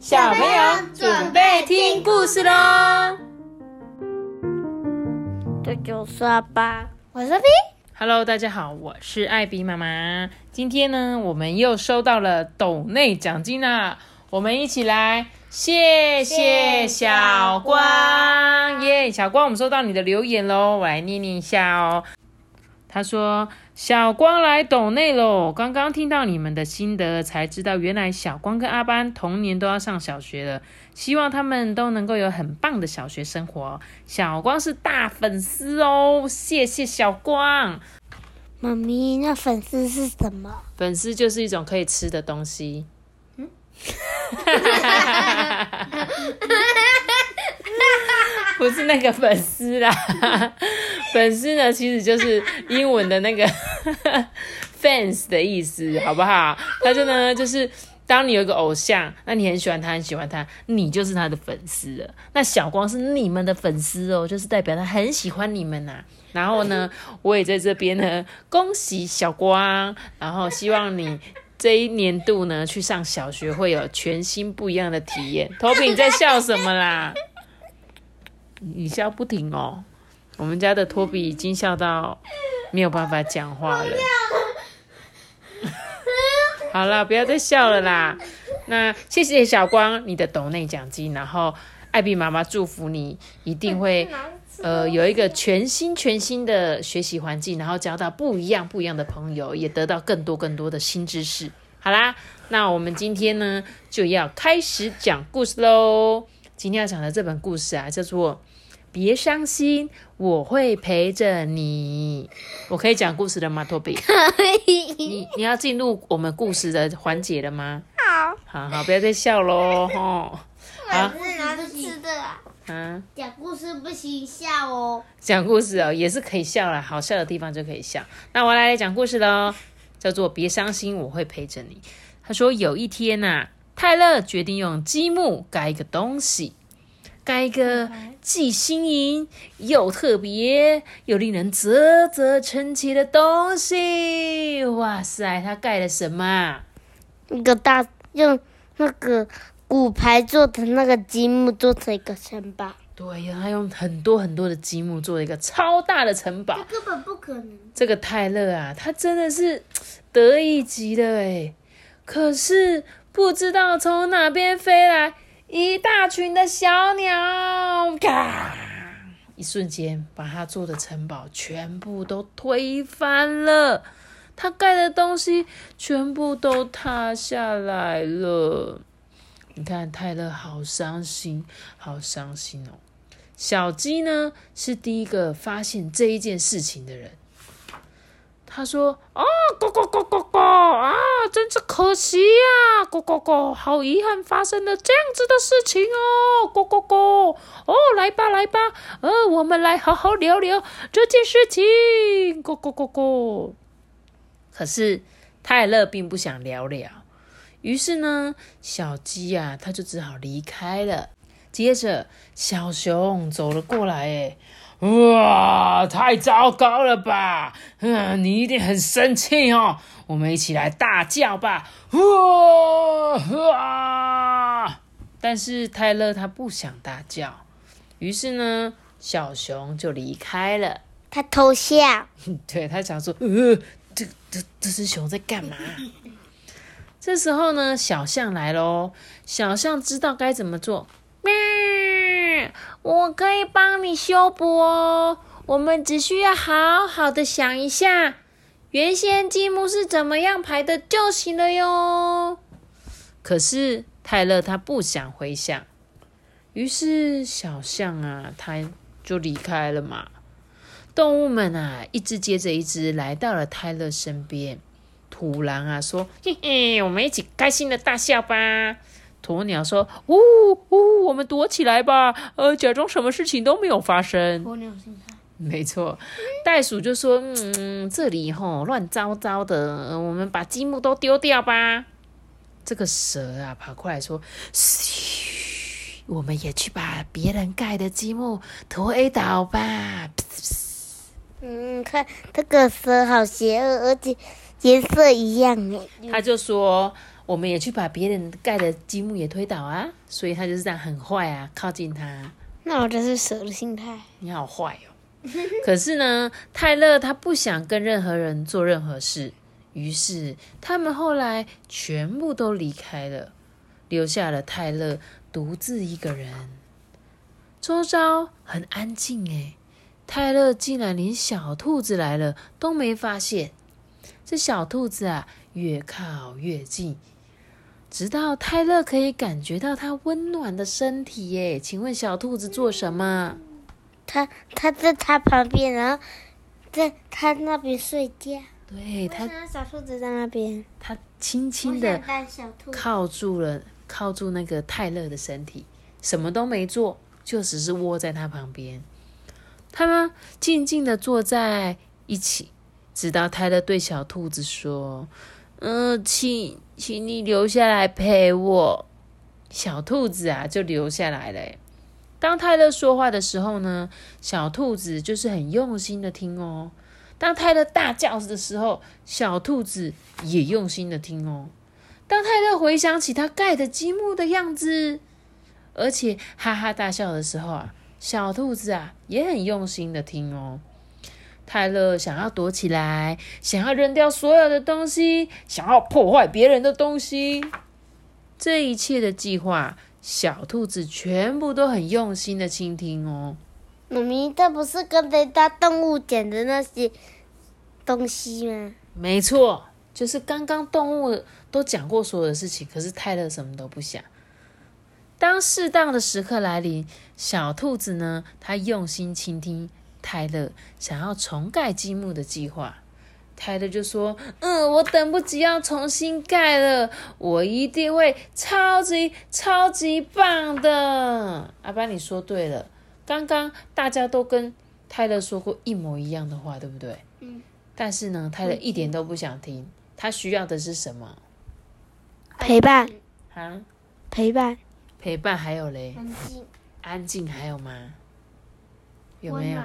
小朋友准备听故事喽！这就是阿爸，我是 B。Hello，大家好，我是艾比妈妈。今天呢，我们又收到了斗内奖金啦，我们一起来谢谢小光耶！小光，我们收到你的留言喽，我来念念一下哦。他说：“小光来抖内喽，刚刚听到你们的心得，才知道原来小光跟阿班同年都要上小学了。希望他们都能够有很棒的小学生活。小光是大粉丝哦，谢谢小光。妈咪，那粉丝是什么？粉丝就是一种可以吃的东西。嗯 不是那个粉丝啦，粉丝呢其实就是英文的那个 fans 的意思，好不好？他就呢就是。当你有一个偶像，那你很喜欢他，很喜欢他，你就是他的粉丝了。那小光是你们的粉丝哦，就是代表他很喜欢你们呐、然后呢，我也在这边呢，恭喜小光，然后希望你这一年度呢去上小学会有全新不一样的体验。头皮你在笑什么啦？你笑不停哦。我们家的托比已经笑到没有办法讲话了。好了，不要再笑了啦。那谢谢小光你的抖内奖金，然后艾比妈妈祝福你一定会呃有一个全新全新的学习环境，然后交到不一样不一样的朋友，也得到更多更多的新知识。好啦，那我们今天呢就要开始讲故事喽。今天要讲的这本故事啊，叫做。别伤心，我会陪着你。我可以讲故事了吗，托比？你你要进入我们故事的环节了吗？好，好好，不要再笑喽，吼。好，是哪里吃的啊？啊，讲故事不行笑哦。讲故事哦，也是可以笑啦，好笑的地方就可以笑。那我来讲故事喽，叫做《别伤心，我会陪着你》。他说有一天呐、啊，泰勒决定用积木盖一个东西。盖一个既新颖又特别又令人啧啧称奇的东西！哇塞，他盖了什么？一个大用那个骨牌做的那个积木做成一个城堡。对呀，他用很多很多的积木做了一个超大的城堡。根本不可能。这个泰勒啊，他真的是得意极了哎！可是不知道从哪边飞来。一大群的小鸟，嘎！一瞬间把他做的城堡全部都推翻了，他盖的东西全部都塌下来了。你看，泰勒好伤心，好伤心哦。小鸡呢，是第一个发现这一件事情的人。他说：“哦，咕咕咕咕咕啊，真是可惜呀！咕咕咕，好遗憾发生了这样子的事情哦！咕咕咕，哦，来吧来吧，呃，我们来好好聊聊这件事情。咕咕咕咕。可是泰勒并不想聊聊，于是呢，小鸡呀、啊，他就只好离开了。接着，小熊走了过来，哎。”哇，太糟糕了吧！嗯，你一定很生气哦。我们一起来大叫吧！哇哇！但是泰勒他不想大叫，于是呢，小熊就离开了。他偷笑。对他想说，呃，这这这只熊在干嘛？这时候呢，小象来喽。小象知道该怎么做。喵。我可以帮你修补哦。我们只需要好好的想一下，原先积木是怎么样排的就行了哟。可是泰勒他不想回想，于是小象啊，他就离开了嘛。动物们啊，一只接着一只来到了泰勒身边。土狼啊说：“嘿嘿，我们一起开心的大笑吧。”鸵鸟说：“呜呜，我们躲起来吧，呃，假装什么事情都没有发生。”鸵鸟心态。没错，袋鼠就说：“嗯，这里吼乱糟糟的，我们把积木都丢掉吧。”这个蛇啊跑过来说：“嘘，我们也去把别人盖的积木推倒吧。”嗯，看这个蛇好邪恶，而且颜色一样哎。他就说。我们也去把别人盖的积木也推倒啊，所以他就是这样很坏啊，靠近他。那我就是蛇的心态。你好坏哦！可是呢，泰勒他不想跟任何人做任何事，于是他们后来全部都离开了，留下了泰勒独自一个人。周遭很安静诶，泰勒竟然连小兔子来了都没发现。这小兔子啊，越靠越近，直到泰勒可以感觉到它温暖的身体耶。请问小兔子做什么？他他在他旁边，然后在他那边睡觉。对它，他小兔子在那边。它轻轻的。靠住了，靠住那个泰勒的身体，什么都没做，就只是窝在他旁边。他们静静的坐在一起，直到泰勒对小兔子说：“嗯、请，请你留下来陪我。”小兔子啊，就留下来了。当泰勒说话的时候呢，小兔子就是很用心的听哦。当泰勒大叫的时候，小兔子也用心的听哦。当泰勒回想起他盖的积木的样子，而且哈哈大笑的时候啊，小兔子啊也很用心的听哦。泰勒想要躲起来，想要扔掉所有的东西，想要破坏别人的东西。这一切的计划，小兔子全部都很用心的倾听哦。妈咪，这不是跟雷达动物讲的那些东西吗？没错，就是刚刚动物都讲过所有的事情，可是泰勒什么都不想。当适当的时刻来临，小兔子呢，它用心倾听泰勒想要重盖积木的计划。泰勒就说：“嗯，我等不及要重新盖了，我一定会超级超级棒的。”阿班，你说对了，刚刚大家都跟泰勒说过一模一样的话，对不对？嗯。但是呢，泰勒一点都不想听，他需要的是什么？陪伴，啊，陪伴，陪伴，还有嘞，安静。安静，还有吗？有没有？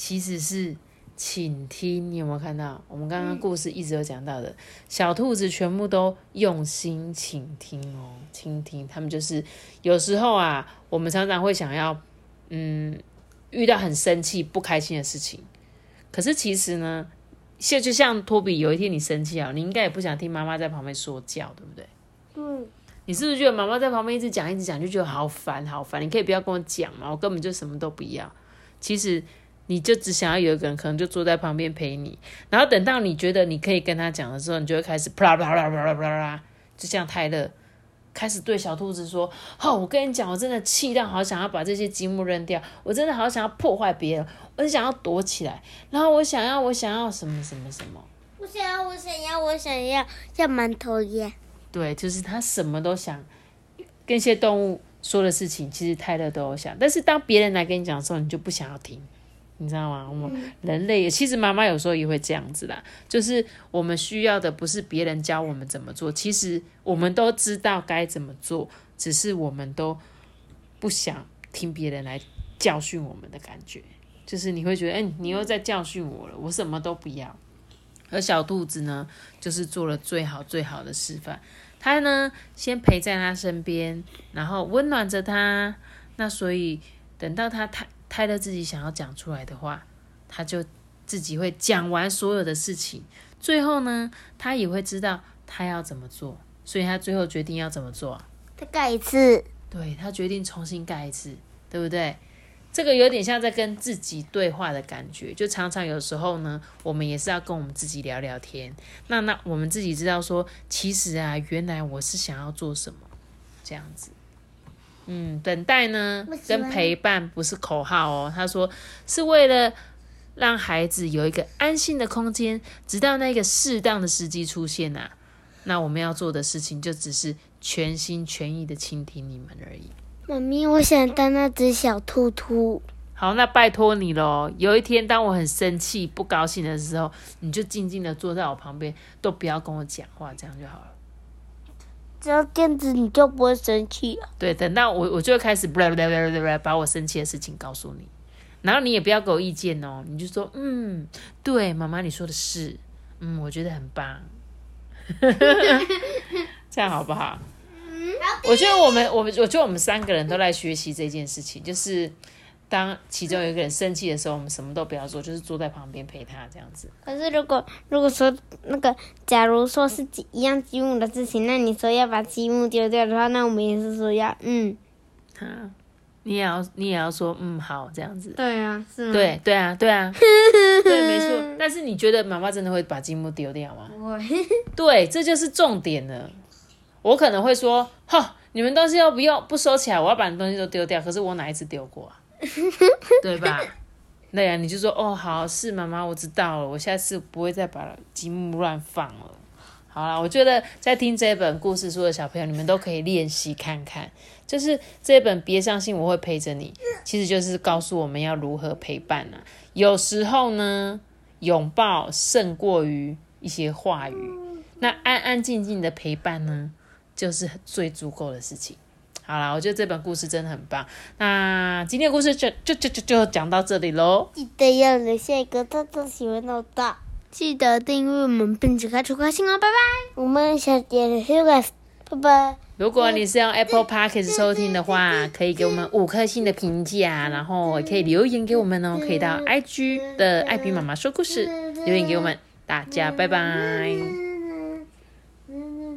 其实是倾听。你有没有看到？我们刚刚故事一直有讲到的，小兔子全部都用心倾听哦，倾听。他们就是有时候啊，我们常常会想要，嗯，遇到很生气、不开心的事情，可是其实呢，像就像托比，有一天你生气啊，你应该也不想听妈妈在旁边说教，对不对？对，你是不是觉得妈妈在旁边一直讲一直讲，就觉得好烦好烦？你可以不要跟我讲嘛，我根本就什么都不要。其实你就只想要有一个人，可能就坐在旁边陪你，然后等到你觉得你可以跟他讲的时候，你就会开始啪啦啪啦啪啦啪啦啪啦，就像泰勒开始对小兔子说：“哦，我跟你讲，我真的气到好想要把这些积木扔掉，我真的好想要破坏别人，我就想要躲起来，然后我想要我想要什么什么什么。”我想要，我想要，我想要，像馒头一样。对，就是他什么都想跟一些动物说的事情，其实泰勒都有想。但是当别人来跟你讲的时候，你就不想要听，你知道吗？我们人类也，其实妈妈有时候也会这样子啦，就是我们需要的不是别人教我们怎么做，其实我们都知道该怎么做，只是我们都不想听别人来教训我们的感觉。就是你会觉得，哎、你又在教训我了，我什么都不要。而小兔子呢，就是做了最好最好的示范。它呢，先陪在他身边，然后温暖着他。那所以等到他泰泰勒自己想要讲出来的话，他就自己会讲完所有的事情。最后呢，他也会知道他要怎么做，所以他最后决定要怎么做啊。再盖一次，对他决定重新盖一次，对不对？这个有点像在跟自己对话的感觉，就常常有时候呢，我们也是要跟我们自己聊聊天。那那我们自己知道说，其实啊，原来我是想要做什么，这样子。嗯，等待呢跟陪伴不是口号哦，他说是为了让孩子有一个安心的空间，直到那个适当的时机出现啊。那我们要做的事情就只是全心全意的倾听你们而已。妈咪，我想当那只小兔兔。好，那拜托你喽。有一天，当我很生气、不高兴的时候，你就静静的坐在我旁边，都不要跟我讲话，这样就好了。只要这样子，你就不会生气了。对，等到我我就会开始把我生气的事情告诉你，然后你也不要给我意见哦，你就说嗯，对，妈妈你说的是，嗯，我觉得很棒。这样好不好？嗯我觉得我们，我们，我觉得我们三个人都在学习这件事情，就是当其中有一个人生气的时候，我们什么都不要做，就是坐在旁边陪他这样子。可是如果如果说那个，假如说是一样积木的事情，那你说要把积木丢掉的话，那我们也是说要嗯，啊，你也要，你也要说，嗯，好，这样子。对啊，是吗？对，对啊，对啊，对，没错。但是你觉得妈妈真的会把积木丢掉吗？我对，这就是重点了。我可能会说，哈，你们东西要不要不收起来？我要把你东西都丢掉。可是我哪一次丢过啊？对吧？对呀、你就说，哦，好，是妈妈，我知道了，我下次不会再把积木乱放了。好啦，我觉得在听这本故事书的小朋友，你们都可以练习看看。就是这本《别伤心，我会陪着你》，其实就是告诉我们要如何陪伴啊。有时候呢，拥抱胜过于一些话语。那安安静静的陪伴呢，就是最足够的事情。好啦，我觉得这本故事真的很棒。那今天的故事就就就就就讲到这里喽。记得要留下一个大大喜欢的大，记得订阅我们，并且开出开心哦，拜拜。我们下节再见，拜拜。如果你是用 Apple Podcast 收听的话，可以给我们五颗星的评价，然后也可以留言给我们哦。可以到 IG 的艾比妈妈说故事留言给我们。大家拜拜。